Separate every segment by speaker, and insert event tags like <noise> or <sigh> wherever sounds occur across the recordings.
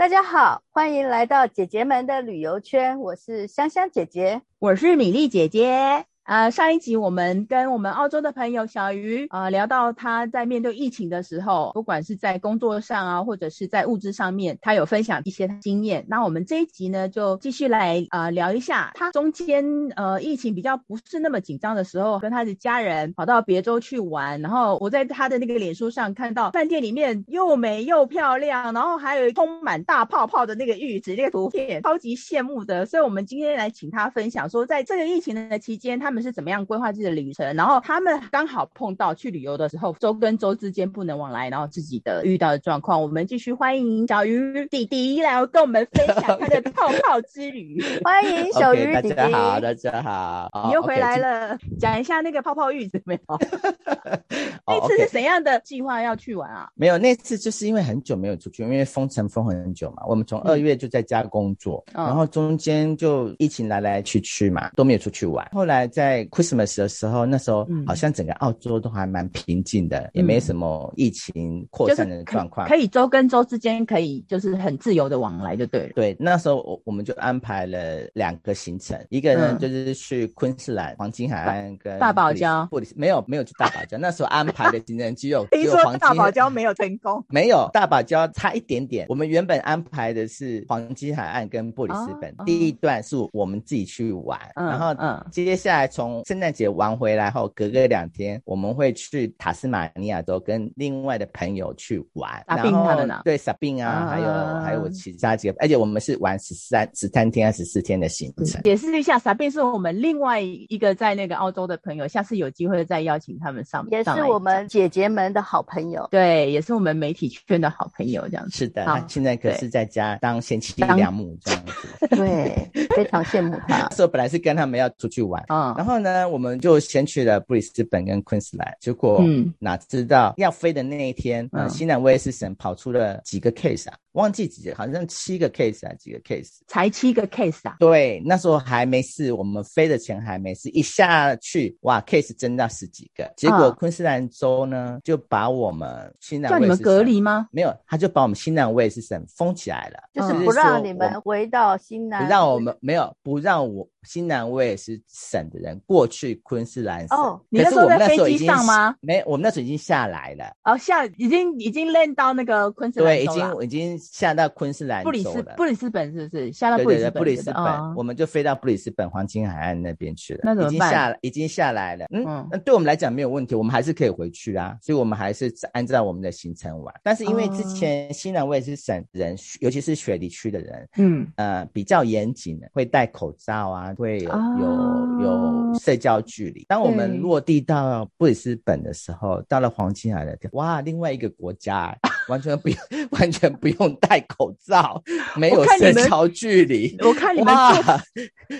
Speaker 1: 大家好，欢迎来到姐姐们的旅游圈，我是香香姐姐，
Speaker 2: 我是米粒姐姐。呃，上一集我们跟我们澳洲的朋友小鱼啊、呃、聊到他在面对疫情的时候，不管是在工作上啊，或者是在物质上面，他有分享一些经验。那我们这一集呢，就继续来、呃、聊一下他中间呃疫情比较不是那么紧张的时候，跟他的家人跑到别州去玩。然后我在他的那个脸书上看到饭店里面又美又漂亮，然后还有充满大泡泡的那个浴池，那个图片超级羡慕的。所以我们今天来请他分享说，在这个疫情的期间，他们。是怎么样规划自己的旅程？然后他们刚好碰到去旅游的时候，周跟周之间不能往来，然后自己的遇到的状况。我们继续欢迎小鱼弟弟来跟我们分享他的泡 <laughs> 泡之旅。欢迎小鱼弟弟，
Speaker 3: 大家好，大家好，
Speaker 2: 你又回来了。Okay, 讲一下那个泡泡浴怎么样？<laughs> 那次是怎样的计划要去玩啊？
Speaker 3: 没有，那次就是因为很久没有出去，因为封城封很久嘛。我们从二月就在家工作，嗯、然后中间就疫情来来去去嘛，都没有出去玩。后来在在 Christmas 的时候，那时候好像整个澳洲都还蛮平静的，嗯、也没什么疫情扩散的状况，
Speaker 2: 可以州跟州之间可以就是很自由的往来，就对了。
Speaker 3: 对，那时候我我们就安排了两个行程，一个呢就是去昆士兰黄金海岸跟
Speaker 2: 大堡礁，
Speaker 3: 布里斯没有没有去大堡礁，那时候安排的行程 <laughs> 只有
Speaker 2: 听说大堡礁没有成功，
Speaker 3: 没有大堡礁差一点点。我们原本安排的是黄金海岸跟布里斯本，哦、第一段是我们自己去玩，嗯、然后嗯，接下来从从圣诞节玩回来后，隔个两天我们会去塔斯马尼亚州跟另外的朋友去玩。
Speaker 2: 沙宾他的呢？
Speaker 3: 对，沙宾啊，还有还有其他几个，而且我们是玩十三十三天还是十四天的行程。
Speaker 2: 解释一下，沙宾是我们另外一个在那个澳洲的朋友，下次有机会再邀请他们上。
Speaker 1: 也是我们姐姐们的好朋友，
Speaker 2: 对，也是我们媒体圈的好朋友，这样子。
Speaker 3: 是的，他现在可是在家当贤妻良母这样子。
Speaker 1: 对，<laughs> 非常羡慕他。<laughs>
Speaker 3: 所以本来是跟他们要出去玩，嗯，然后呢，我们就。先去了布里斯本跟昆士兰，结果哪知道要飞的那一天，嗯，新南威尔士省跑出了几个 case 啊。忘记几个，好像七个 case 啊，几个 case，
Speaker 2: 才七个 case 啊？
Speaker 3: 对，那时候还没事，我们飞的前还没事，一下去哇，case 增到十几个，结果昆士兰州呢就把我们新南威尔士省，
Speaker 2: 叫你们隔离吗？
Speaker 3: 没有，他就把我们新南威尔士省封起来了，
Speaker 1: 就是不让你们回到新南，
Speaker 3: 不让我们没有不让我新南威尔士省的人过去昆士兰省。
Speaker 2: 哦，你那时候在飞机上吗？
Speaker 3: 没，我们那时候已经下来了。
Speaker 2: 哦，下已经已经 land 到那个昆士兰，
Speaker 3: 对，已经已经。下到昆士兰，
Speaker 2: 布里斯布里斯本是不是？下到布里斯本，
Speaker 3: 布里斯本，我们就飞到布里斯本黄金海岸那边去了。那怎么办？已经下，已经下来了。嗯，那对我们来讲没有问题，我们还是可以回去啊。所以我们还是按照我们的行程玩。但是因为之前新南威尔士省人，尤其是雪梨区的人，嗯呃比较严谨的，会戴口罩啊，会有有有社交距离。当我们落地到布里斯本的时候，到了黄金海岸，哇，另外一个国家。完全不用，<laughs> 完全不用戴口罩，没有社交距离。
Speaker 2: 我看你们坐哇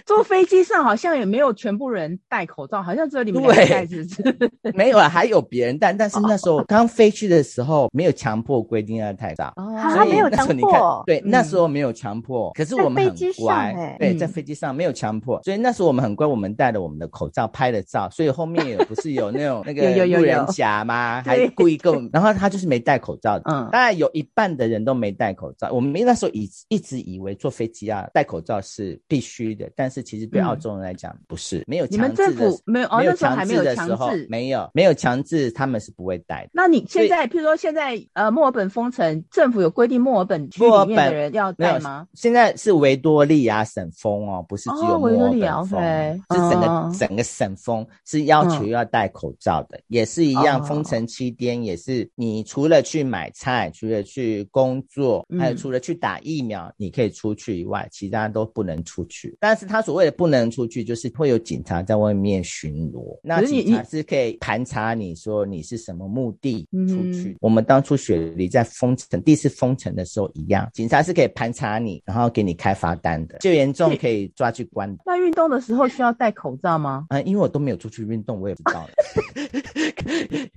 Speaker 2: 坐飞机上好像也没有全部人戴口罩，好像只有你们戴，是不是？<laughs>
Speaker 3: 没有啊，还有别人戴。但是那时候刚飞去的时候，没有强迫规定要戴罩，
Speaker 1: 哦、所以那时候你看，
Speaker 3: 对，那时候没有强迫。可是我们很乖，对，在飞机上没有强迫，所以那时候我们很乖，我们戴了我们的口罩拍了照，所以后面也不是有那种 <laughs> 那个路人甲吗？还故意跟我们，<laughs> 然后他就是没戴口罩的。嗯，大概有一半的人都没戴口罩。我们那时候以一直以为坐飞机啊戴口罩是必须的，但是其实对澳洲人来讲不是，没有强制的。你们政府没有，没有强制的时候，没有没有强制，他们是不会戴的。
Speaker 2: 那你现在，譬如说现在呃墨尔本封城，政府有规定墨尔本区里面的人要戴吗？
Speaker 3: 现在是维多利亚省封哦，不是只有墨尔本封，是整个整个省封，是要求要戴口罩的，也是一样。封城期间也是，你除了去买菜，除了去工作，还有除了去打疫苗，嗯、你可以出去以外，其他都不能出去。但是他所谓的不能出去，就是会有警察在外面巡逻。那警察是可以盘查你说你是什么目的出去。嗯、我们当初雪梨在封城第一次封城的时候一样，警察是可以盘查你，然后给你开罚单的，最严重可以抓去关的。
Speaker 2: 那运动的时候需要戴口罩吗？
Speaker 3: 嗯，因为我都没有出去运动，我也不知道。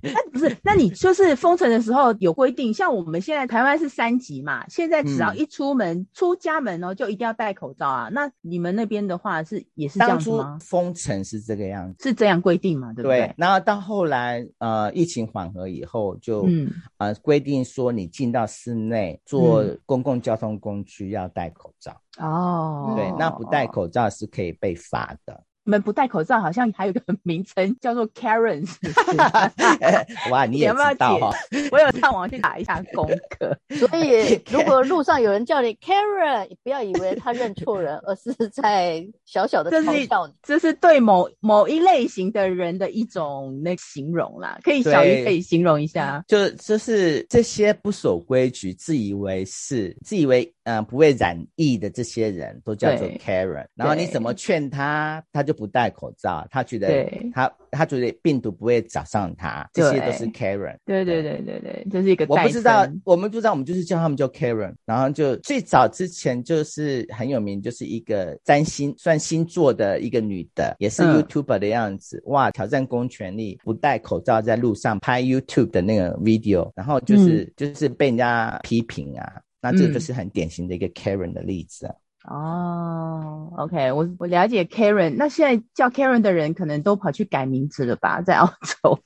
Speaker 3: <laughs>
Speaker 2: 那不是？那你就是封城的时候有规定，像我们现在台湾是三级嘛，现在只要一出门、嗯、出家门哦，就一定要戴口罩啊。那你们那边的话是也是这样子
Speaker 3: 吗？封城是这个样子，
Speaker 2: 是这样规定嘛？对不对？对。
Speaker 3: 然后到后来呃疫情缓和以后就，就、嗯、呃规定说你进到室内坐公共交通工具要戴口罩。
Speaker 2: 哦、嗯，
Speaker 3: 对，那不戴口罩是可以被罚的。
Speaker 2: 你们不戴口罩，好像还有一个名称叫做 Karen，是不是？
Speaker 3: 哇，你也知道哈？<laughs>
Speaker 2: 我有上网去打一下功课。
Speaker 1: 所以，<laughs> 如果路上有人叫你 Karen，你不要以为他认错人，而是在小小的嘲笑你。
Speaker 2: 这是，这是对某某一类型的人的一种那形容啦。可以，小鱼可以形容一下。
Speaker 3: 就就是这些不守规矩、自以为是、自以为嗯、呃、不会染疫的这些人都叫做 Karen。然后你怎么劝他，他就。不戴口罩，他觉得他他觉得病毒不会找上他，这些都是 Karen。
Speaker 2: 对对对对对，这是一个。
Speaker 3: 我不知道，我们不知道，我们就是叫他们叫 Karen。然后就最早之前就是很有名，就是一个占星算星座的一个女的，也是 YouTuber 的样子。嗯、哇，挑战公权力，不戴口罩在路上拍 YouTube 的那个 video，然后就是、嗯、就是被人家批评啊。那这个就是很典型的一个 Karen 的例子啊。
Speaker 2: 哦、oh，OK，我我了解 Karen。那现在叫 Karen 的人可能都跑去改名字了吧，在澳洲。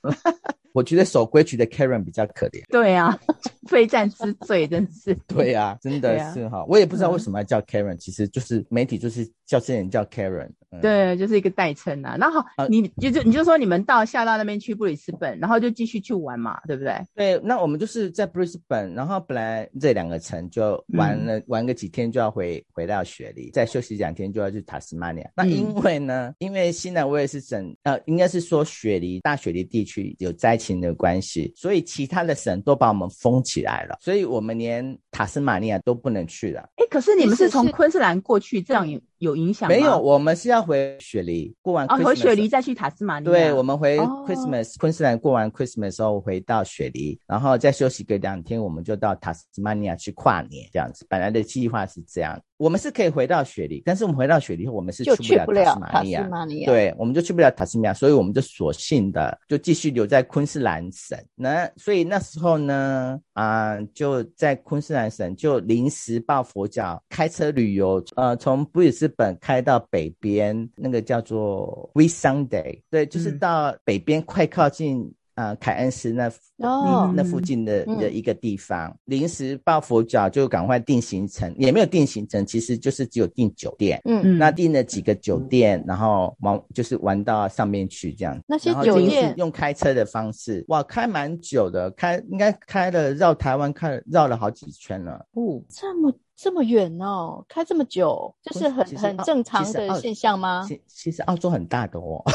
Speaker 3: 我觉得守规矩的 Karen 比较可怜。
Speaker 2: 对啊，<laughs> 非战之罪，真是。<laughs>
Speaker 3: 对啊，真的是哈、啊，我也不知道为什么要叫 Karen，、嗯、其实就是媒体就是叫这些人叫 Karen。嗯、
Speaker 2: 对，就是一个代称啊。然后你就就你就说你们到下到那边去布里斯本，然后就继续去玩嘛，对不对？
Speaker 3: 对，那我们就是在布里斯本，然后本来这两个城就玩了、嗯、玩个几天就要回回到雪梨，再休息两天就要去塔斯马尼亚。那因为呢，嗯、因为西南威尔士省呃，应该是说雪梨大雪梨地区有灾情的关系，所以其他的省都把我们封起来了，所以我们连塔斯马尼亚都不能去了。
Speaker 2: 哎，可是你们是从昆士兰过去，这样有有影响吗？
Speaker 3: 没有，我们是要回雪梨过完。哦，
Speaker 2: 回雪梨再去塔斯马尼亚。
Speaker 3: 对，我们回 Christmas，、哦、昆士兰过完 Christmas 之后回到雪梨，然后再休息个两天，我们就到塔斯马尼亚去跨年，这样子。本来的计划是这样。我们是可以回到雪梨，但是我们回到雪梨后，我们是去不了塔斯马尼亚。对，我们就去不了塔斯马尼亚，所以我们就索性的就继续留在昆士兰省。那所以那时候呢，啊、呃，就在昆士兰省就临时抱佛脚，开车旅游，呃，从布里斯本开到北边，那个叫做 Whitsunday，对，就是到北边快靠近。呃，凯恩斯那、oh, 那附近的的一个地方，临、嗯、时抱佛脚就赶快定行程，也没有定行程，其实就是只有订酒店。嗯嗯，那订了几个酒店，然后玩就是玩到上面去这样。
Speaker 1: 那些酒店
Speaker 3: 用开车的方式，哇，开蛮久的，开应该开了绕台湾开绕了好几圈了。
Speaker 1: 哦，这么这么远哦，开这么久，就是很很正常的现象吗？
Speaker 3: 其其实澳洲很大的哦。<laughs>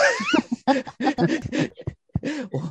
Speaker 3: <laughs>
Speaker 1: 我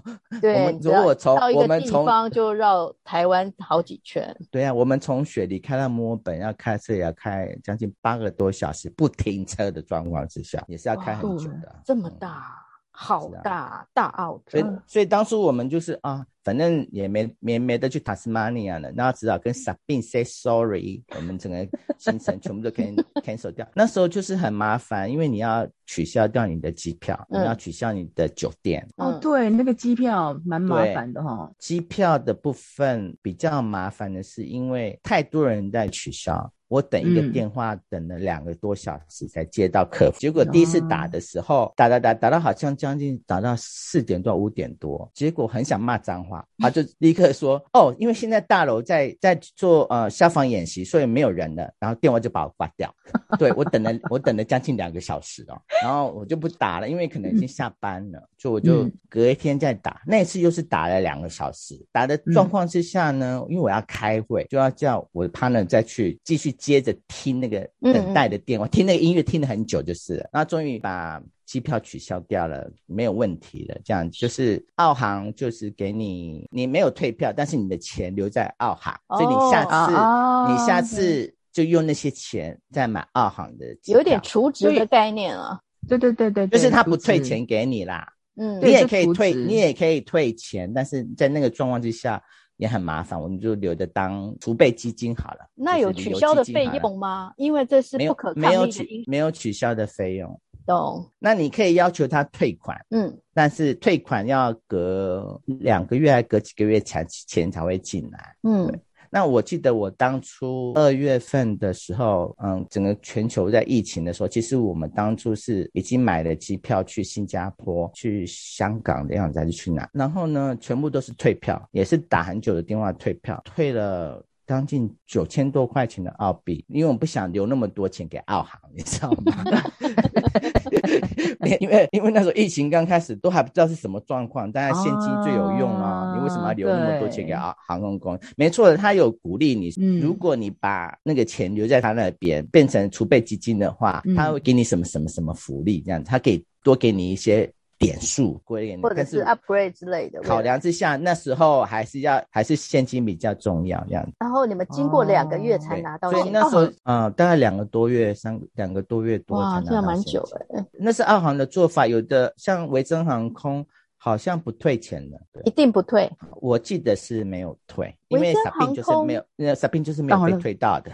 Speaker 1: 对，我们如果从我们从地方就绕台湾好几圈。
Speaker 3: 对啊，我们从雪梨开到墨尔本要开车也要开将近八个多小时，不停车的状况之下，也是要开很久的。
Speaker 1: 这么大。好大、啊、大澳，
Speaker 3: 所以所以当初我们就是啊，反正也没没没得去塔斯马尼亚了，然后只好跟 Sabine say sorry，我们整个行程全部都 can <laughs> cancel 掉。那时候就是很麻烦，因为你要取消掉你的机票，嗯、你要取消你的酒店。
Speaker 2: 哦，对，那个机票蛮麻烦的哈。
Speaker 3: 机票的部分比较麻烦的是，因为太多人在取消。我等一个电话等了两个多小时才接到客服，嗯、结果第一次打的时候，打打打打到好像将近打到四点多五点多，结果很想骂脏话，他就立刻说：“哦，因为现在大楼在在做呃消防演习，所以没有人了。”然后电话就把我挂掉。<laughs> 对，我等了我等了将近两个小时哦，然后我就不打了，因为可能已经下班了，就我就隔一天再打。那一次又是打了两个小时，打的状况之下呢，因为我要开会，就要叫我的 partner 再去继续。接着听那个等待的电话，嗯、听那个音乐听了很久，就是了，然后终于把机票取消掉了，没有问题了。这样就是澳航就是给你，你没有退票，但是你的钱留在澳航，哦、所以你下次、哦、你下次就用那些钱再买澳航的机票，
Speaker 1: 有点储值的概念啊。
Speaker 2: 对对对对，
Speaker 3: 就是他不退钱给你啦。嗯，你也可以退，你也可以退钱，但是在那个状况之下。也很麻烦，我们就留着当储备基金好了。
Speaker 1: 那有取消的费用吗？因为这是不可抗力的因。
Speaker 3: 没有取没有取消的费用。
Speaker 1: 懂。
Speaker 3: 那你可以要求他退款，
Speaker 1: 嗯，
Speaker 3: 但是退款要隔两个月还隔几个月才钱才会进来，
Speaker 1: 嗯。
Speaker 3: 那我记得我当初二月份的时候，嗯，整个全球在疫情的时候，其实我们当初是已经买了机票去新加坡、去香港的样子，还是去哪？然后呢，全部都是退票，也是打很久的电话退票，退了。将近九千多块钱的澳币，因为我不想留那么多钱给澳航，你知道吗？<laughs> <laughs> 因为 <laughs> 因为那时候疫情刚开始，都还不知道是什么状况，当然现金最有用啊。你为什么要留那么多钱给啊航空公司？没错的，他有鼓励你，嗯，如果你把那个钱留在他那边，变成储备基金的话，他会给你什么什么什么福利，这样，他可以多给你一些。点数归零，
Speaker 1: 或者是 upgrade 之类的。
Speaker 3: 考量之下，那时候还是要还是现金比较重要这样子。
Speaker 1: 然后你们经过两个月才拿到现金，
Speaker 3: 所以那时候啊、哦呃，大概两个多月，三两个多月多才拿到。哇，这样蛮久的。那是澳航的做法，有的像维珍航空好像不退钱的，
Speaker 1: 一定不退。
Speaker 3: 我记得是没有退，因为 Sabine 就是没有，那 Sabine 就是没有被退到的。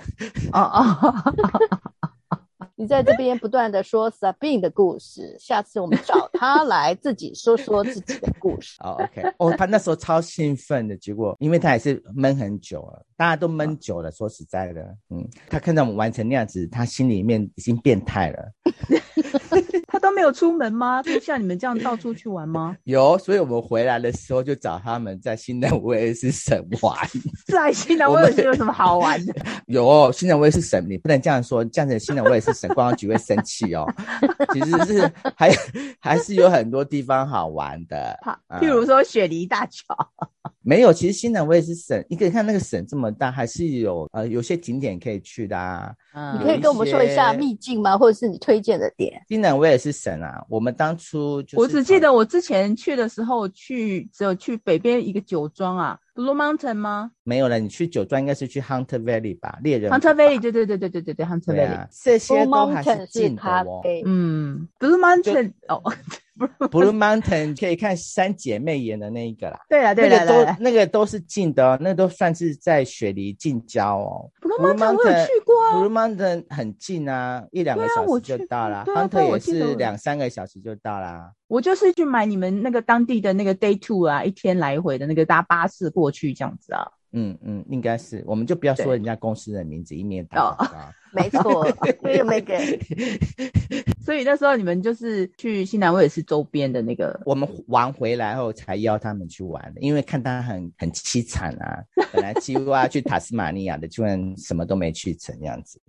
Speaker 1: 哦哦。<laughs> 你在这边不断的说 Sabine 的故事，下次我们找 <laughs> 他来自己说说自己的故事。
Speaker 3: 哦、oh,，OK，哦、oh,，他那时候超兴奋的，结果因为他也是闷很久了，大家都闷久了。Oh. 说实在的，嗯，他看到我们完成那样子，他心里面已经变态了。<laughs>
Speaker 2: 出门吗？<laughs> 就像你们这样到处去玩吗？<laughs>
Speaker 3: 有，所以我们回来的时候就找他们在新南威尔士省玩。<laughs>
Speaker 2: 在新南威尔士有什么好玩的？
Speaker 3: 有，新南威尔士省，你不能这样说，这样子新南威尔士省观光局会生气哦。其实是还还是有很多地方好玩的，
Speaker 2: 譬如说雪梨大桥。
Speaker 3: 没有，其实新南威尔士省，你可以看那个省这么大，还是有呃有些景点可以去的啊。
Speaker 1: 嗯，你可以跟我们说一下秘境吗？或者是你推荐的点？
Speaker 3: 金南威尔是省啊，我们当初就是
Speaker 2: 我只记得我之前去的时候去只有去北边一个酒庄啊，Blue Mountain 吗？
Speaker 3: 没有了，你去酒庄应该是去 Hunter Valley 吧？猎人
Speaker 2: Hunter Valley，对对对对对对对，Hunter Valley，
Speaker 3: 这些都还是近的哦。
Speaker 2: 嗯，Blue Mountain 哦。
Speaker 3: Blue Mountain 可以看三姐妹演的那一个啦，<laughs>
Speaker 2: 对啊，对啊，
Speaker 3: 那个都那个都是近的哦，那个都算是在雪梨近郊哦。
Speaker 2: Blue Mountain 我有去过啊
Speaker 3: ，Blue Mountain 很近啊，一两个小时就到了。Hunter 也是两三个小时就到啦。
Speaker 2: 我就是去买你们那个当地的那个 Day Two 啊，一天来回的那个搭巴士过去这样子啊。
Speaker 3: 嗯嗯，应该是，我们就不要说人家公司的名字，以免打广告。<laughs>
Speaker 1: 没错，<laughs> 因为没给。
Speaker 2: 所以那时候你们就是去新南威尔士周边的那个，
Speaker 3: 我们玩回来后才邀他们去玩的，因为看他很很凄惨啊，本来 <laughs> 计划去塔斯马尼亚的，居然什么都没去成这样子。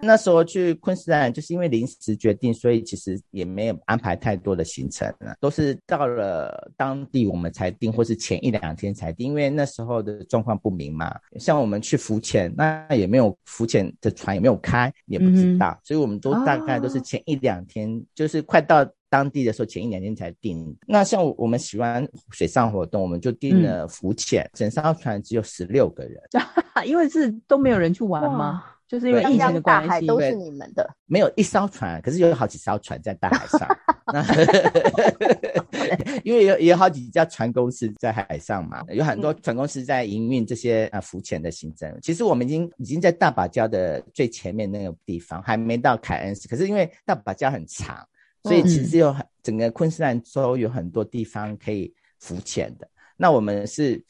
Speaker 3: 那时候去昆士兰就是因为临时决定，所以其实也没有安排太多的行程了，都是到了当地我们才定，或是前一两天才定，因为那时候的状况不明嘛。<laughs> 像我们去浮潜，那也没有浮潜的船也没有开，也不知道，嗯、所以我们都大概都是前一两天，哦、就是快到当地的时候，前一两天才定。那像我们喜欢水上活动，我们就定了浮潜，嗯、整艘船只有十六个人，<laughs>
Speaker 2: 因为是都没有人去玩吗？就是因为疫情的关系，
Speaker 1: 都是你们的。
Speaker 3: 没有一艘船，可是有好几艘船在大海上。<laughs> 那 <laughs> 因为有有好几家船公司在海上嘛，有很多船公司在营运这些呃浮潜的行程。其实我们已经已经在大堡礁的最前面那个地方，还没到凯恩斯。可是因为大堡礁很长，所以其实有很整个昆士兰州有很多地方可以浮潜的。那我们是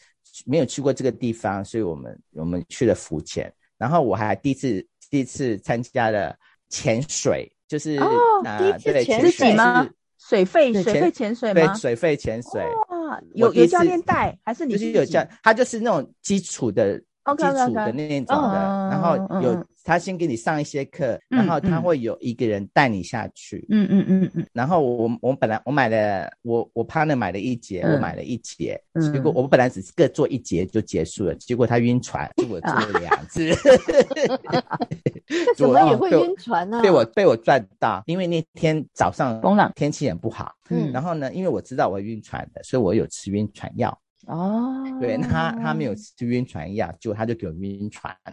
Speaker 3: 没有去过这个地方，所以我们我们去了浮潜。然后我还第一次第一次参加了潜水，就是
Speaker 1: 哦，
Speaker 3: 呃、
Speaker 1: 第一次潜
Speaker 3: 水
Speaker 1: 水吗？
Speaker 2: 水肺水肺潜水吗？
Speaker 3: 对，水肺潜水。
Speaker 2: 哇，有有教练带还是你？
Speaker 3: 就是有教，他就是那种基础的。基础的那种的，然后有他先给你上一些课，然后他会有一个人带你下去。
Speaker 2: 嗯嗯嗯嗯。
Speaker 3: 然后我我本来我买了我我 partner 买了一节，我买了一节，结果我们本来只是各做一节就结束了，结果他晕船，结果做了两次。<laughs>
Speaker 1: 怎么也会晕船呢？
Speaker 3: 被我被我赚到，因为那天早上风浪天气很不好。嗯。然后呢，因为我知道我会晕船的，所以我有吃晕船药。
Speaker 2: 哦，
Speaker 3: 对，那他他没有吃晕船药，就他就给我晕船了。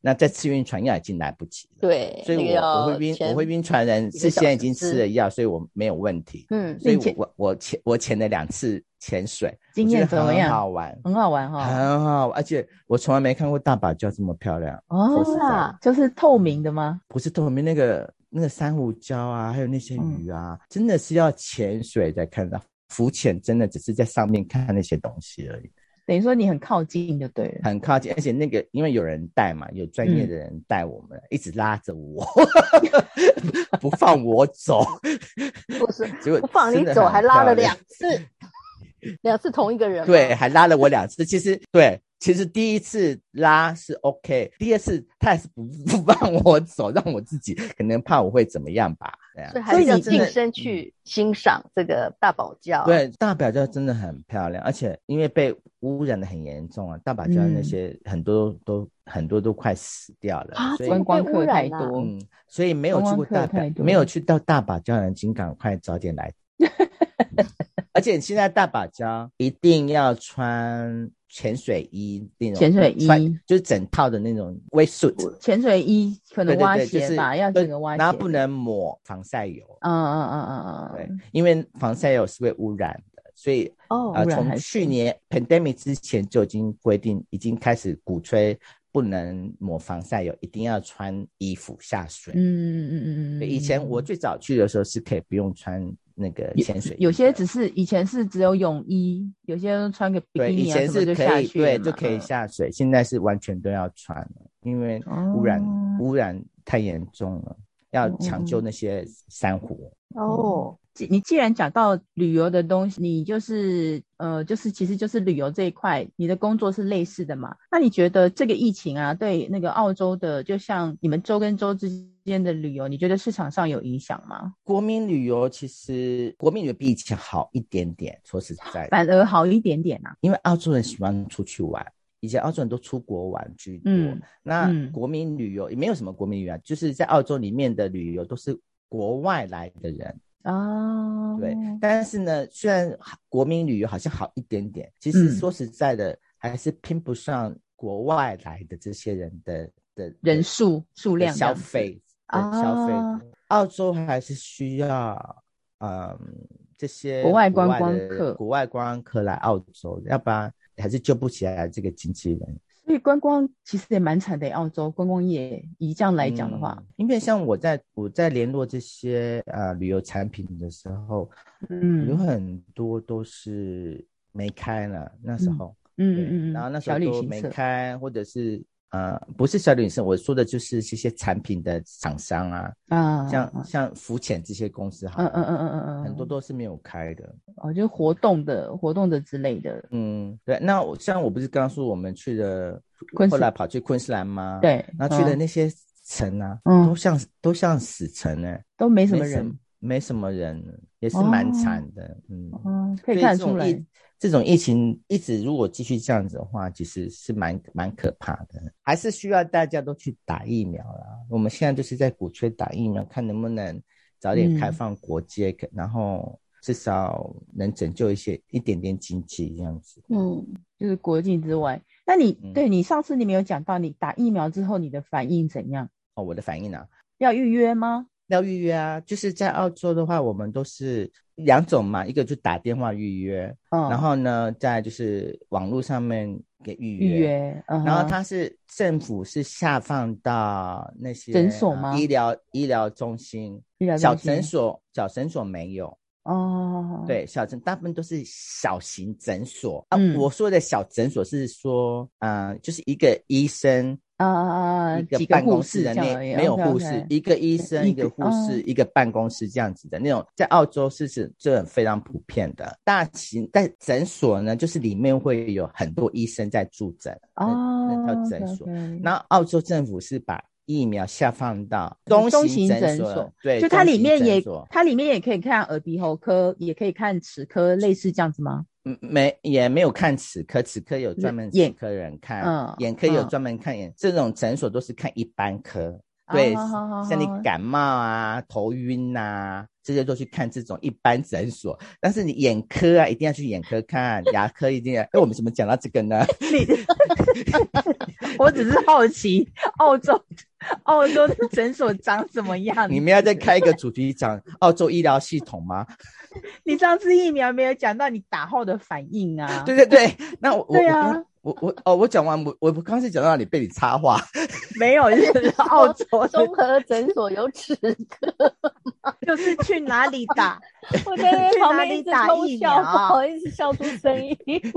Speaker 3: 那再吃晕船药已经来不及了。
Speaker 1: 对，
Speaker 3: 所以我我会晕，我会晕船人是现在已经吃了药，所以我没有问题。
Speaker 1: 嗯，
Speaker 3: 所以我我潜我潜了两次潜水，
Speaker 2: 经验怎么样？
Speaker 3: 很好玩，
Speaker 2: 很好玩哈，
Speaker 3: 很好，而且我从来没看过大堡礁这么漂亮。
Speaker 2: 哦，是啊，就是透明的吗？
Speaker 3: 不是透明，那个。那个珊瑚礁啊，还有那些鱼啊，嗯、真的是要潜水才看到，浮潜真的只是在上面看那些东西而已。
Speaker 2: 等于说你很靠近就对了，
Speaker 3: 很靠近，而且那个因为有人带嘛，有专业的人带我们，嗯、一直拉着我，<laughs> 不放我走，
Speaker 1: 不是，结果不放你走，还拉了两次，<laughs> 两次同一个人，
Speaker 3: 对，还拉了我两次。其实对，其实第一次拉是 OK，第二次他还是不 <laughs> 不放我走，让我自己可能怕我会怎么样吧。
Speaker 1: 所以还是要近身去欣赏这个大堡礁。
Speaker 3: 对，大堡礁真的很漂亮，而且因为被污染的很严重啊，大堡礁那些很多都、嗯、很多都快死掉了，
Speaker 2: 啊、所以观光客太多。
Speaker 3: 嗯，所以没有去过大堡，没有去到大堡礁的人，请赶快早点来。<laughs> 而且现在大堡礁一定要穿。潜水衣那种，
Speaker 2: 潜水衣
Speaker 3: 就是整套的那种 wetsuit。
Speaker 2: 潜水衣可能挖鞋吧，对对对就是、要整个挖鞋。
Speaker 3: 然后不能抹防晒油。
Speaker 2: 嗯嗯嗯嗯嗯。
Speaker 3: 对，因为防晒油是会污染的，所以哦，呃，从去年 pandemic 之前就已经规定，已经开始鼓吹不能抹防晒油，一定要穿衣服下水。嗯嗯嗯嗯。以前我最早去的时候是可以不用穿。那个潜水
Speaker 2: 有，有些只是以前是只有泳衣，有些人穿个比基尼啊，
Speaker 3: 对，以前是可以对就可以下水，现在是完全都要穿，因为污染、哦、污染太严重了，要抢救那些珊瑚。
Speaker 2: 哦，你既然讲到旅游的东西，你就是呃，就是其实就是旅游这一块，你的工作是类似的嘛？那你觉得这个疫情啊，对那个澳洲的，就像你们州跟州之间的旅游，你觉得市场上有影响吗？
Speaker 3: 国民旅游其实国民旅游比以前好一点点，说实在的，
Speaker 2: 反而好一点点啊，
Speaker 3: 因为澳洲人喜欢出去玩，以前澳洲人都出国玩居多。嗯，那国民旅游也没有什么国民旅游，就是在澳洲里面的旅游都是。国外来的人啊，oh. 对，但是呢，虽然国民旅游好像好一点点，其实说实在的，嗯、还是拼不上国外来的这些人的的
Speaker 2: 人数数量
Speaker 3: 消费啊消费。Oh. 澳洲还是需要嗯这些
Speaker 2: 国外观光客、
Speaker 3: 国外观光客来澳洲，要不然还是救不起来这个经纪人。
Speaker 2: 所以观光其实也蛮惨的，澳洲观光业以这样来讲的话，
Speaker 3: 嗯，因为像我在我在联络这些呃旅游产品的时候，嗯，有很多都是没开了那时候，嗯嗯嗯，然后那时候都没开，或者是。呃，不是小旅行社，我说的就是这些产品的厂商啊，啊，像像浮潜这些公司，嗯嗯嗯嗯嗯嗯，很多都是没有开的，
Speaker 2: 哦，就活动的活动的之类的，
Speaker 3: 嗯，对。那像我不是刚刚说我们去的，后来跑去昆士兰吗？
Speaker 2: 对，
Speaker 3: 然后去的那些城啊，嗯，都像都像死城呢，
Speaker 2: 都没什么人，
Speaker 3: 没什么人，也是蛮惨的，
Speaker 2: 嗯，可以看出来。
Speaker 3: 这种疫情一直如果继续这样子的话，其实是蛮蛮可怕的，还是需要大家都去打疫苗啦。我们现在就是在鼓吹打疫苗，看能不能早点开放国界，嗯、然后至少能拯救一些一点点经济这样子。
Speaker 2: 嗯，就是国境之外。那你、嗯、对你上次你没有讲到，你打疫苗之后你的反应怎样？
Speaker 3: 哦，我的反应啊，
Speaker 2: 要预约吗？
Speaker 3: 要预约啊，就是在澳洲的话，我们都是两种嘛，一个就打电话预约，嗯，然后呢，再就是网络上面给预约，预约，嗯，然后它是政府是下放到那些
Speaker 2: 诊所吗？
Speaker 3: 医疗医疗中心，医疗小诊所，小诊所没有哦，对，小诊大部分都是小型诊所，嗯，啊，我说的小诊所是说，嗯，呃，就是一个医生。啊啊啊！一个办公室的那没有护士，一个医生，一个护士，一个办公室这样子的那种，在澳洲是是这非常普遍的。大型但诊所呢，就是里面会有很多医生在驻诊哦，那叫诊所。那澳洲政府是把疫苗下放到中型诊所，对，
Speaker 2: 就它里面也它里面也可以看耳鼻喉科，也可以看齿科，类似这样子吗？
Speaker 3: 嗯没也没有看齿科，齿科有专门眼科人看，嗯、眼科有专门看眼，嗯、这种诊所都是看一般科，嗯、对，哦、像你感冒啊、头晕呐、啊，这些都去看这种一般诊所。但是你眼科啊，一定要去眼科看，牙科一定要。那我们怎么讲到这个呢？<laughs> 你
Speaker 2: 我只是好奇，澳洲澳洲的诊所长怎么样？<laughs>
Speaker 3: 你们要再开一个主题讲澳洲医疗系统吗？<laughs> 你
Speaker 2: 上次疫苗没有讲到你打后的反应啊？
Speaker 3: 对对对，那我
Speaker 2: 对啊，
Speaker 3: 我我哦，我讲完我我刚才讲到你被你插话，
Speaker 2: 没有，就是澳洲
Speaker 1: 综合诊所有齿科，<laughs>
Speaker 2: 就是去哪里打？<laughs>
Speaker 1: 我在旁边一直偷笑，不好意思笑出声音。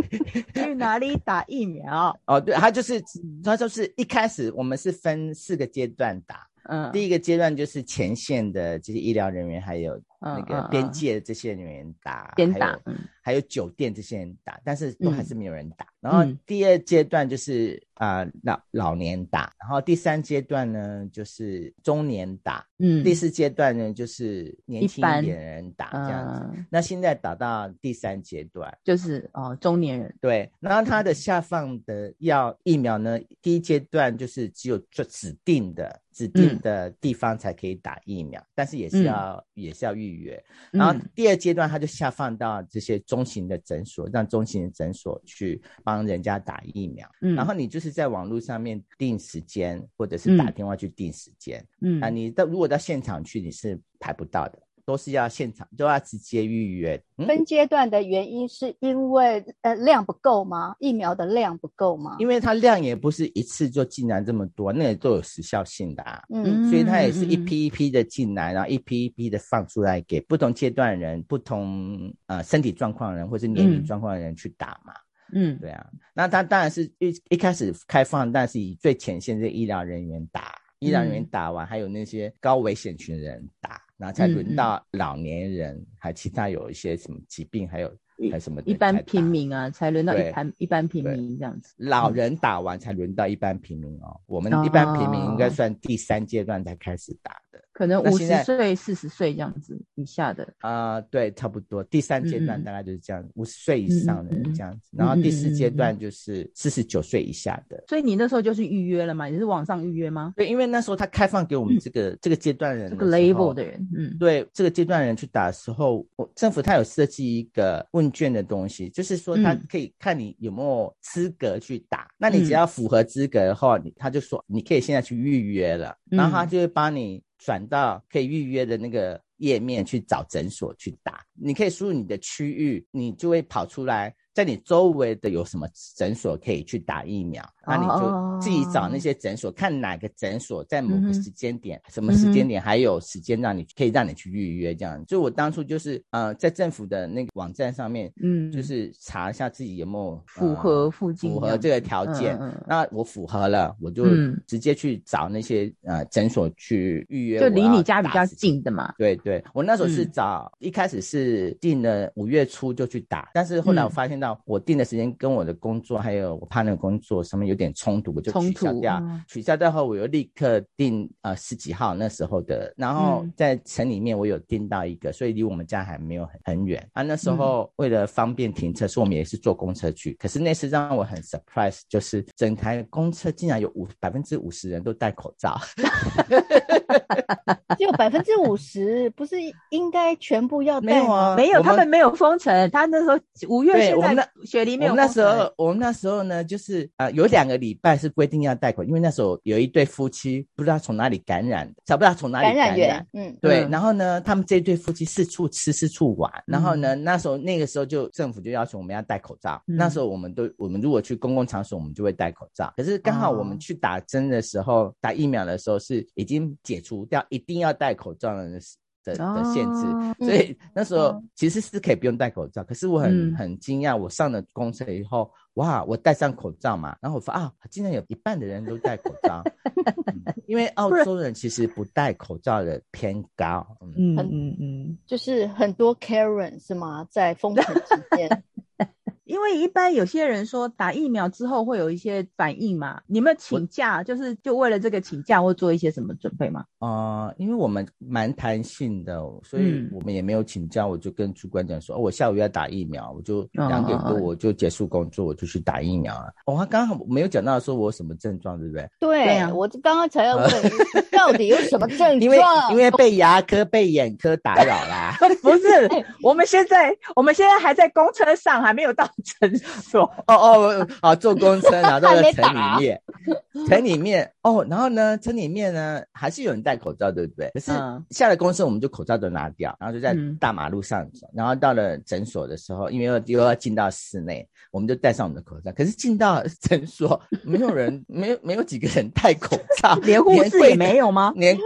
Speaker 1: <laughs>
Speaker 2: 去哪里打疫苗？
Speaker 3: 哦，对，他就是他就是一开始我们是分四个阶段打，嗯，第一个阶段就是前线的这些医疗人员，还有那个边界的这些人员打，
Speaker 2: 边打，
Speaker 3: 还有酒店这些人打，但是都还是没有人打。然后第二阶段就是啊老老年打，然后第三阶段呢就是中年打，嗯，第四阶段呢就是年轻一点的人打这样子。那现在打到第三阶段。
Speaker 2: 就是哦中年人，
Speaker 3: 对。然后他的下放的药疫苗呢，第一阶段就是只有做指定的指定的地方才可以打疫苗，但是也是要也是要预约。然后第二阶段他就下放到这些中型的诊所，让中型的诊所去。帮人家打疫苗，嗯，然后你就是在网络上面定时间，或者是打电话去定时间，嗯，啊，你到如果到现场去，你是排不到的，都是要现场都要直接预约。
Speaker 1: 嗯、分阶段的原因是因为呃量不够吗？疫苗的量不够吗？
Speaker 3: 因为它量也不是一次就进来这么多，那也都有时效性的啊，嗯，所以它也是一批一批的进来，然后一批一批的放出来给不同阶段的人、不同呃身体状况的人或是年龄状况的人去打嘛。嗯，对啊，那他当然是一一开始开放，但是以最前线的医疗人员打，医疗人员打完，还有那些高危险群的人打，然后才轮到老年人，还其他有一些什么疾病，还有。还什么
Speaker 2: 一般平民啊，才轮到一般一般平民这样子。
Speaker 3: 老人打完才轮到一般平民哦。我们一般平民应该算第三阶段才开始打的，
Speaker 2: 可能五十岁、四十岁这样子以下的。
Speaker 3: 啊，对，差不多。第三阶段大概就是这样，五十岁以上的人这样子。然后第四阶段就是四十九岁以下的。
Speaker 2: 所以你那时候就是预约了嘛？你是网上预约吗？
Speaker 3: 对，因为那时候他开放给我们这个这个阶段人，
Speaker 2: 这个 label 的人，嗯，
Speaker 3: 对，这个阶段人去打的时候，我政府他有设计一个问。券的东西，就是说他可以看你有没有资格去打，嗯、那你只要符合资格的话，你他就说你可以现在去预约了，嗯、然后他就会帮你转到可以预约的那个页面去找诊所去打，你可以输入你的区域，你就会跑出来。在你周围的有什么诊所可以去打疫苗？那你就自己找那些诊所，看哪个诊所在某个时间点，什么时间点还有时间让你可以让你去预约这样。就我当初就是呃，在政府的那个网站上面，嗯，就是查一下自己有没有
Speaker 2: 符合附近
Speaker 3: 符合这个条件。那我符合了，我就直接去找那些呃诊所去预约，
Speaker 2: 就离你家比较近的嘛。
Speaker 3: 对对，我那时候是找一开始是定了五月初就去打，但是后来我发现到。我定的时间跟我的工作还有我怕那个工作上面有点冲突，我就取消掉。嗯、取消掉后，我又立刻订呃十几号那时候的，然后在城里面我有订到一个，所以离我们家还没有很很远啊。那时候为了方便停车，所以我们也是坐公车去。可是那次让我很 surprise，就是整台公车竟然有五百分之五十人都戴口罩。<laughs> <laughs>
Speaker 1: 只有百分之五十，不是应该全部要戴吗？
Speaker 3: 没有啊，
Speaker 2: 没有，他们没有封城。他那时候五月现在雪梨没有封城。
Speaker 3: 我们那时候，我们那时候呢，就是啊、呃，有两个礼拜是规定要戴口罩，因为那时候有一对夫妻不知道从哪里感染，找不到从哪里感染。感染嗯，对。然后呢，他们这对夫妻四处吃四处玩。然后呢，那时候那个时候就政府就要求我们要戴口罩。嗯、那时候我们都，我们如果去公共场所，我们就会戴口罩。可是刚好我们去打针的时候，哦、打疫苗的时候是已经解除掉一定要戴口罩的的的限制，哦、所以那时候其实是可以不用戴口罩。嗯、可是我很很惊讶，我上了公车以后，哇，我戴上口罩嘛，然后我发啊，竟然有一半的人都戴口罩，<laughs> 嗯、因为澳洲人其实不戴口罩的偏高，嗯
Speaker 1: 嗯嗯，就是很多 Karen 是吗？在封城期间。<laughs>
Speaker 2: 因为一般有些人说打疫苗之后会有一些反应嘛，你们请假就是就为了这个请假或做一些什么准备吗？
Speaker 3: 啊、呃，因为我们蛮弹性的，所以我们也没有请假，我就跟主管讲说，嗯、哦，我下午要打疫苗，我就两点多我就结束工作，我就去打疫苗了。我、哦、刚好没有讲到说我有什么症状，对不对？
Speaker 1: 对，对啊，我刚刚才要问 <laughs> 到底有什么症 <laughs> 状？
Speaker 3: 因为因为被牙科、被眼科打扰啦。<laughs>
Speaker 2: 不是，我们现在我们现在还在公车上，还没有到。<laughs> 诊所。
Speaker 3: 哦哦哦，坐公车然后 <laughs> 到城里面，城里面哦，然后呢，城里面呢还是有人戴口罩，对不对？可是下了公司我们就口罩都拿掉，然后就在大马路上走。然后到了诊所的时候，因为又又要进到室内，我们就戴上我们的口罩。可是进到诊所，没有人，<laughs> 没有没有几个人戴口罩，
Speaker 2: 连护士也没有吗？
Speaker 3: 连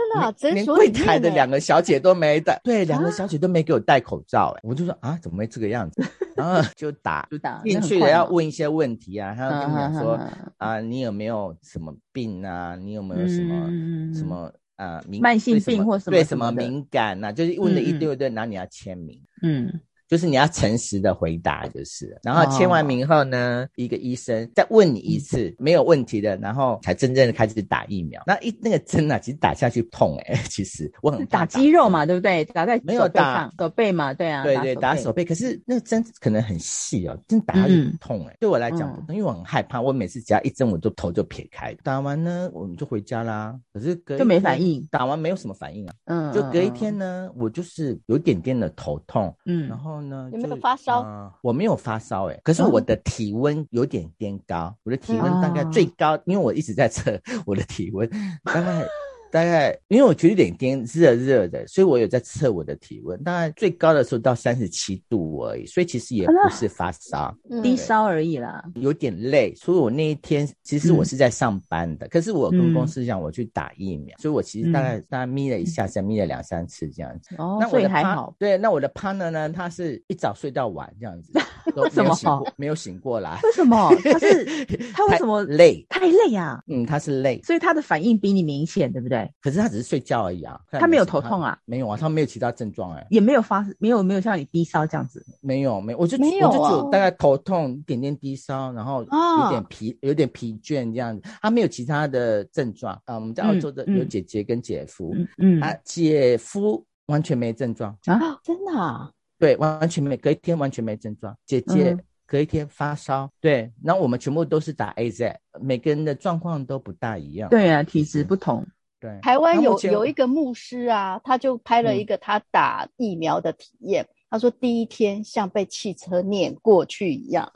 Speaker 3: 连柜台的两个小姐都没戴，对，两个小姐都没给我戴口罩，哎，我就说啊，怎么会这个样子？然后 <laughs> 就打就打进去了，要问一些问题啊，他要跟你讲说啊，你有没有什么病啊？你有没有什么什么啊敏
Speaker 2: 慢性病或什么
Speaker 3: 对什么敏感呐？就是问了一堆一堆，然后你要签名，嗯。就是你要诚实的回答，就是，然后签完名后呢，一个医生再问你一次，没有问题的，然后才真正的开始打疫苗。那一那个针啊，其实打下去痛哎，<laughs> 其实我很
Speaker 2: 打肌肉嘛，对不对？打在没有打手背嘛，对啊，
Speaker 3: 对对，打手背。可是那个针可能很细哦，真打下去很痛哎。对我来讲，因为我很害怕，我每次只要一针，我就头就撇开。打完呢，我们就回家啦。可是隔
Speaker 2: 就没反应，
Speaker 3: 打完没有什么反应啊。嗯，就隔一天呢，我就是有点点的头痛。嗯，然后。
Speaker 1: 有没有发烧？
Speaker 3: 呃，我没有发烧哎，可是我的体温有点偏高，我的体温大概最高，因为我一直在测我的体温，大概。大概因为我觉得有点热热的，所以我有在测我的体温，大概最高的时候到三十七度而已，所以其实也不是发烧，
Speaker 2: 低烧而已啦。
Speaker 3: 有点累，所以我那一天其实我是在上班的，可是我跟公司讲我去打疫苗，所以我其实大概大概眯了一下，再眯了两三次这样子。
Speaker 2: 哦，那所以还好。
Speaker 3: 对，那我的 partner 呢，他是一早睡到晚这样子，为什么？没有醒过来？
Speaker 2: 为什么？他是 <laughs> 他为什么
Speaker 3: 累？
Speaker 2: 太累啊。
Speaker 3: 嗯，他是累，
Speaker 2: 所以他的反应比你明显，对不对？
Speaker 3: 可是他只是睡觉而已啊，
Speaker 2: 他没有头痛啊，
Speaker 3: 没有啊，他没有其他症状哎，
Speaker 2: 也没有发，没有没有像你低烧这样子，
Speaker 3: 没有没有，我就没有，我就只有大概头痛，点点低烧，然后有点疲有点疲倦这样子，他没有其他的症状。啊。我们在澳洲的有姐姐跟姐夫，嗯，啊，姐夫完全没症状。
Speaker 2: 啊，真的啊，
Speaker 3: 对，完全没，隔一天完全没症状，姐姐。隔一天发烧，对，然后我们全部都是打 AZ，每个人的状况都不大一样。
Speaker 2: 对啊，体质不同。
Speaker 3: 对，
Speaker 1: 台湾有有一个牧师啊，他就拍了一个他打疫苗的体验。嗯、他说第一天像被汽车碾过去一样，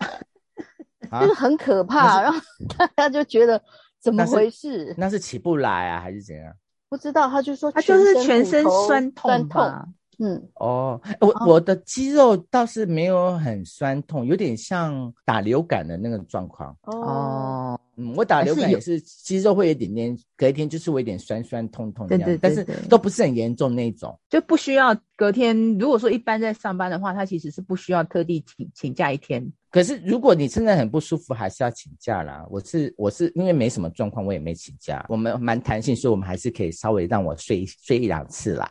Speaker 1: 啊、就是很可怕。然后大家就觉得怎么回事？
Speaker 3: 那是，那是起不来啊，还是怎样？
Speaker 1: 不知道，他就说
Speaker 2: 他就是全身酸痛，酸痛。
Speaker 1: 嗯
Speaker 3: 哦，我我的肌肉倒是没有很酸痛，有点像打流感的那个状况。哦，嗯，我打流感也是肌肉会有一点点，隔一天就是会有点酸酸痛痛这样，对对对对，但是都不是很严重那种，
Speaker 2: 就不需要隔天。如果说一般在上班的话，他其实是不需要特地请请假一天。
Speaker 3: 可是如果你真的很不舒服，还是要请假啦。我是我是因为没什么状况，我也没请假。我们蛮弹性，所以我们还是可以稍微让我睡睡一两次啦。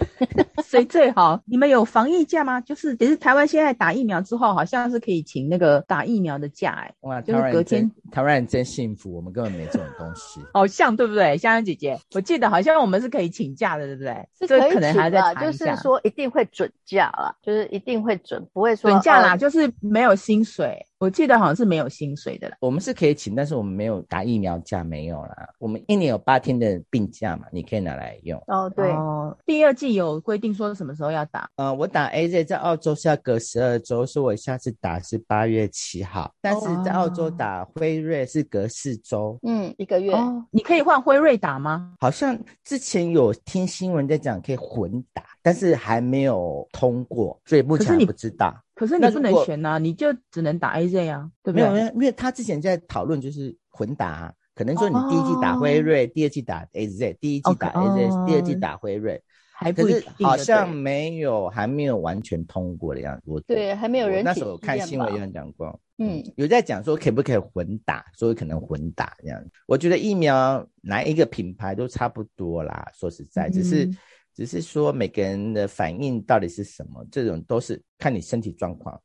Speaker 3: <laughs>
Speaker 2: 所以最好你们有防疫假吗？就是其实台湾现在打疫苗之后，好像是可以请那个打疫苗的假哎、欸。哇，就是隔天
Speaker 3: 台湾人真幸福，我们根本没这种东西。<laughs>
Speaker 2: 好像对不对，香香姐姐？我记得好像我们是可以请假的，对不对？
Speaker 1: 是可以请的，就是说一定会准假啦，就是一定会准，不会说
Speaker 2: 准假啦，就是没有薪水。我记得好像是没有薪水的啦。
Speaker 3: 我们是可以请，但是我们没有打疫苗假，没有啦。我们一年有八天的病假嘛，你可以拿来用。
Speaker 1: 哦，对哦。
Speaker 2: 第二季有规定说什么时候要打？
Speaker 3: 呃，我打 AZ 在澳洲是要隔十二周，所以我下次打是八月七号。但是在澳洲打辉瑞是隔四周，
Speaker 1: 嗯，一个月。
Speaker 2: 哦，你可以换辉瑞打吗？
Speaker 3: 好像之前有听新闻在讲可以混打，但是还没有通过，所以目前还不知道。
Speaker 2: 可是你不能选呐、啊，你就只能打 AZ 啊，对不对？
Speaker 3: 没有，因为他之前在讨论就是混打、啊，可能说你第一季打辉瑞，哦、第二季打 AZ，第一季打 AZ，、哦、第二季打辉瑞，还不是好像没有，还没有完全通过的样子。我
Speaker 1: 对，还没有人。
Speaker 3: 那时候看新闻有人讲过，嗯，有在讲说可不可以混打，所以可能混打这样子。我觉得疫苗哪一个品牌都差不多啦，说实在，只是。嗯只是说每个人的反应到底是什么，这种都是看你身体状况。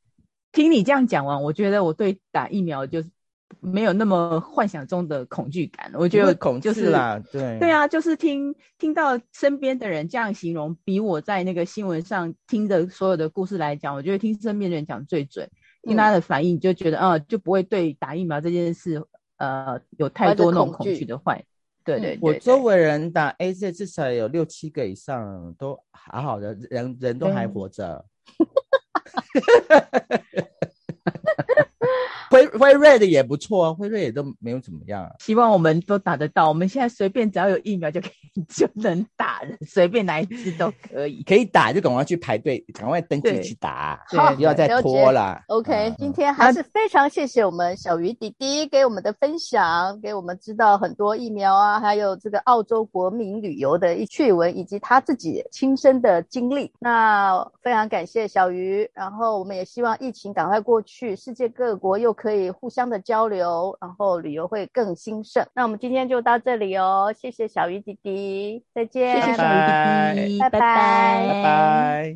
Speaker 2: 听你这样讲完，我觉得我对打疫苗就没有那么幻想中的恐惧感。我觉得恐就是
Speaker 3: 啦，对
Speaker 2: 对啊，就是听听到身边的人这样形容，比我在那个新闻上听的所有的故事来讲，我觉得听身边的人讲最准。听他的反应，就觉得嗯，嗯，就不会对打疫苗这件事呃有太多那种恐惧的坏。对对，对，
Speaker 3: 我周围人打 AZ 至少有六七个以上都好好的，人人都还活着。<laughs> 辉辉瑞的也不错啊，辉瑞也都没有怎么样啊。
Speaker 2: 希望我们都打得到，我们现在随便只要有疫苗就可以就能打了，<laughs> 随便哪一支都可以。
Speaker 3: 可以打就赶快去排队，赶快登记去打，
Speaker 1: 好，
Speaker 3: 不要再拖了。
Speaker 1: OK，今天还是非常谢谢我们小鱼弟弟给我们的分享，给我们知道很多疫苗啊，还有这个澳洲国民旅游的一趣闻，以及他自己亲身的经历。那非常感谢小鱼，然后我们也希望疫情赶快过去，世界各国又可以互相的交流，然后旅游会更兴盛。那我们今天就到这里哦，谢谢小鱼弟弟，再见，
Speaker 2: 谢谢小鱼弟弟，
Speaker 1: 拜拜，
Speaker 3: 拜拜。